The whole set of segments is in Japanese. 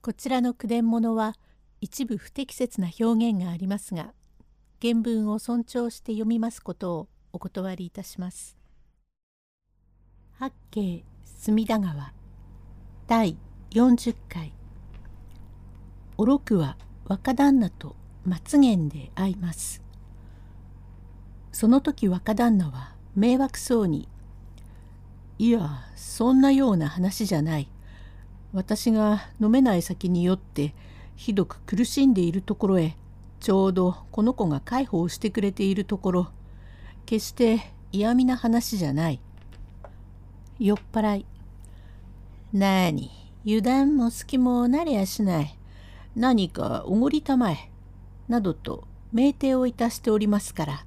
こちらの句伝物は一部不適切な表現がありますが原文を尊重して読みますことをお断りいたします。八景隅田川第40回おろくは若旦那と松源で会います。その時若旦那は迷惑そうに「いやそんなような話じゃない。私が飲めない先によってひどく苦しんでいるところへちょうどこの子が介抱してくれているところ決して嫌味な話じゃない。酔っ払い。なあに油断も隙もなりやしない。何かおごりたまえ。などと酩酊をいたしておりますから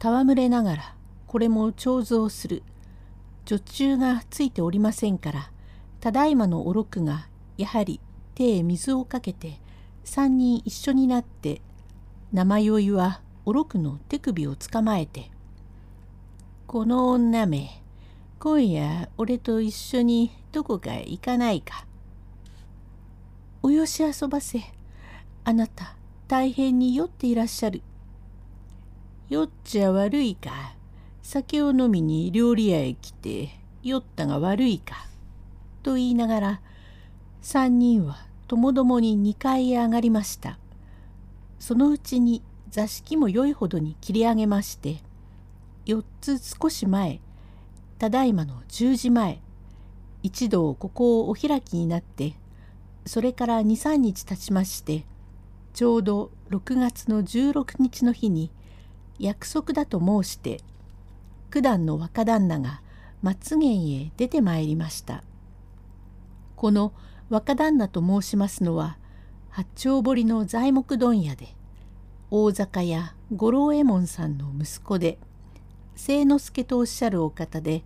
戯れながらこれも彫像する。女中がついておりませんからただいまのおろくがやはり手へ水をかけて三人一緒になって生酔いはおろくの手首をつかまえて「この女め今夜俺と一緒にどこかへ行かないか」「およし遊ばせあなた大変に酔っていらっしゃる」「酔っちゃ悪いか。酒を飲みに料理屋へ来て酔ったが悪いか」と言いながら3人はともどもに2階へ上がりましたそのうちに座敷も良いほどに切り上げまして4つ少し前ただいまの10時前一度ここをお開きになってそれから23日経ちましてちょうど6月の16日の日に約束だと申して九段の若旦那が松源へ出てまいりました。この若旦那と申しますのは八丁堀の材木問屋で大坂屋五郎右衛門さんの息子で清之助とおっしゃるお方で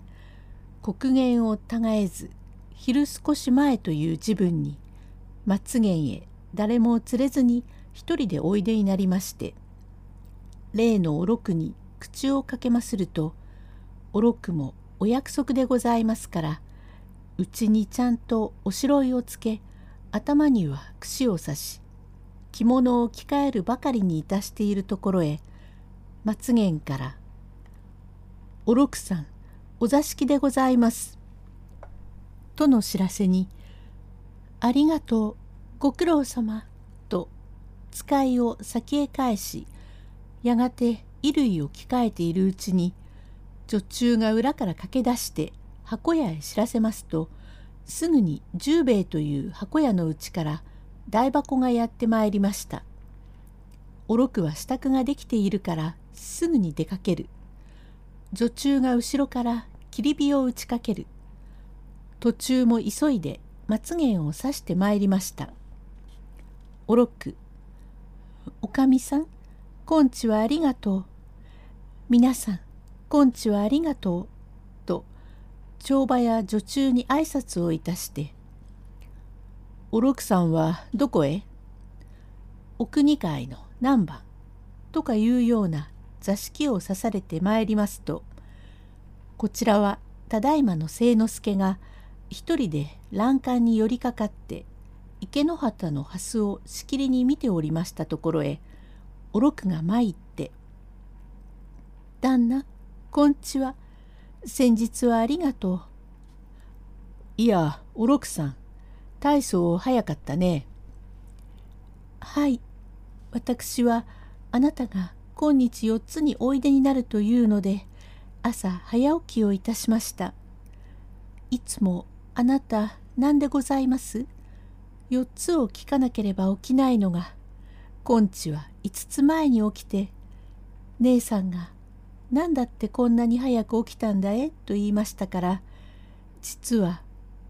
黒源をたがえず昼少し前という自分に松源へ誰も連れずに一人でおいでになりまして例のおろくに口をかけまするとおろくもお約束でございますからうちにちゃんとおしろいをつけ頭には櫛を刺し着物を着替えるばかりにいたしているところへ松源から「お六さんお座敷でございます」との知らせに「ありがとうご苦労様」と使いを先へ返しやがて衣類を着替えているうちに女中が裏から駆け出して箱屋へ知らせますとすぐに十兵衛という箱屋のうちから大箱がやってまいりました。おろくは支度ができているからすぐに出かける。女中が後ろから切り火を打ちかける。途中も急いで松源を刺してまいりました。おろく、おかみさん、今日はありがとう。皆さん、今日はありがとう。帳場や女中に挨拶をいたして「おろくさんはどこへ?」「お国会の何番?」とかいうような座敷を指されてまいりますとこちらはただいまの清之助が一人で欄干に寄りかかって池の端の蓮をしきりに見ておりましたところへおろくが参って「旦那こんちは？先日はありがとう。いや、おろくさん、大層早かったね。はい、私はあなたが今日4つにおいでになるというので、朝早起きをいたしました。いつもあなた何でございます？4つを聞かなければ起きないのが、今日は5つ前に起きて、姉さんが何だってこんなに早く起きたんだえと言いましたから実は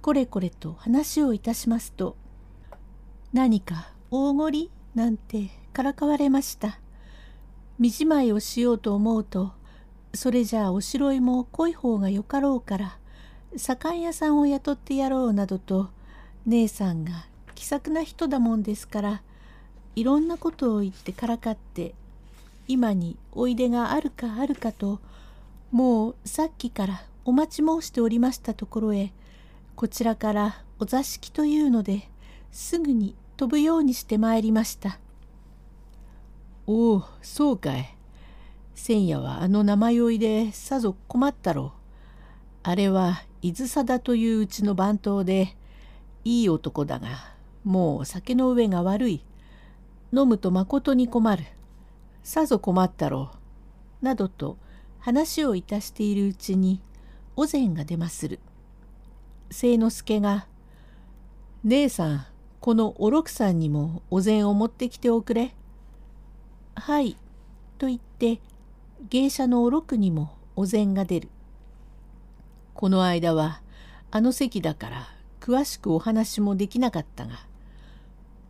これこれと話をいたしますと何か大ごり？なんてからかわれました。身じまいをしようと思うとそれじゃあおしろいも濃い方がよかろうから左官屋さんを雇ってやろうなどと姉さんが気さくな人だもんですからいろんなことを言ってからかって今においでがあるかあるかともうさっきからお待ち申しておりましたところへこちらからお座敷というのですぐに飛ぶようにしてまいりました。おおそうかい。千夜はあの名前酔いでさぞ困ったろう。あれは伊豆貞といううちの番頭でいい男だがもう酒の上が悪い。飲むとまことに困る。さぞ困ったろう。などと話をいたしているうちにお膳が出まする。清之助が「姉さんこのお六さんにもお膳を持ってきておくれ。はい」と言って芸者のお六にもお膳が出る。この間はあの席だから詳しくお話もできなかったが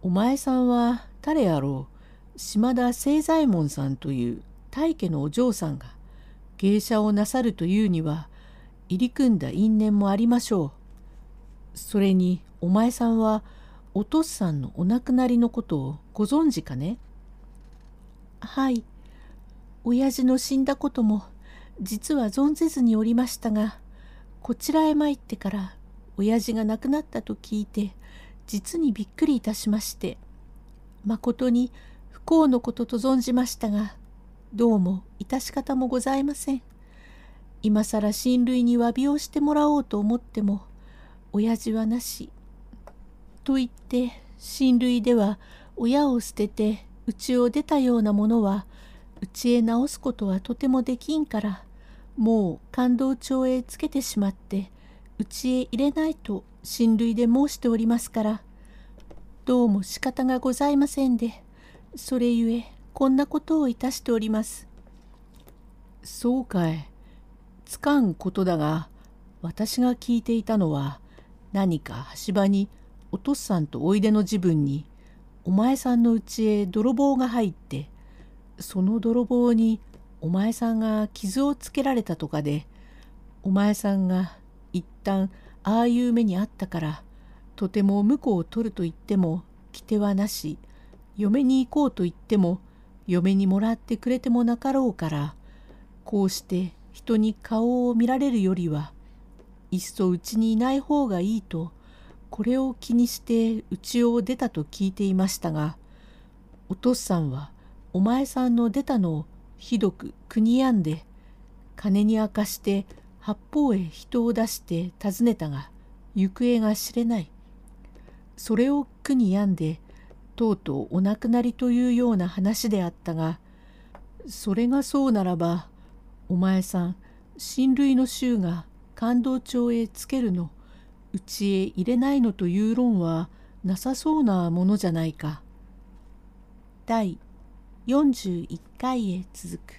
お前さんは誰やろう島田清左衛門さんという大家のお嬢さんが芸者をなさるというには入り組んだ因縁もありましょう。それにお前さんはお父さんのお亡くなりのことをご存知かね？はい親父の死んだことも実は存ぜずにおりましたがこちらへ参ってから親父が亡くなったと聞いて実にびっくりいたしましてまことに不幸のことと存じましたがどうも致し方もございません。今更親類に詫びをしてもらおうと思っても親父はなしと言って親類では親を捨てて家を出たようなものは家へ直すことはとてもできんからもう感動帳へつけてしまって家へ入れないと親類で申しておりますからどうも仕方がございませんでそれゆえこんなことをいたしております。そうかい。つかんことだが私が聞いていたのは何か橋場にお父さんとおいでの自分にお前さんの家へ泥棒が入ってその泥棒にお前さんが傷をつけられたとかでお前さんが一旦ああいう目にあったからとても婿を取ると言っても来てはなし嫁に行こうと言っても嫁にもらってくれてもなかろうからこうして人に顔を見られるよりはいっそうちにいない方がいいとこれを気にして家を出たと聞いていましたがお父さんはお前さんの出たのをひどく国やんで金に明かして八方へ人を出して訪ねたが行方が知れない。それを苦に病んでとうとうお亡くなりというような話であったがそれがそうならばお前さん親類の衆が感動帳へつけるのうちへ入れないのという論はなさそうなものじゃないか。第41回へ続く。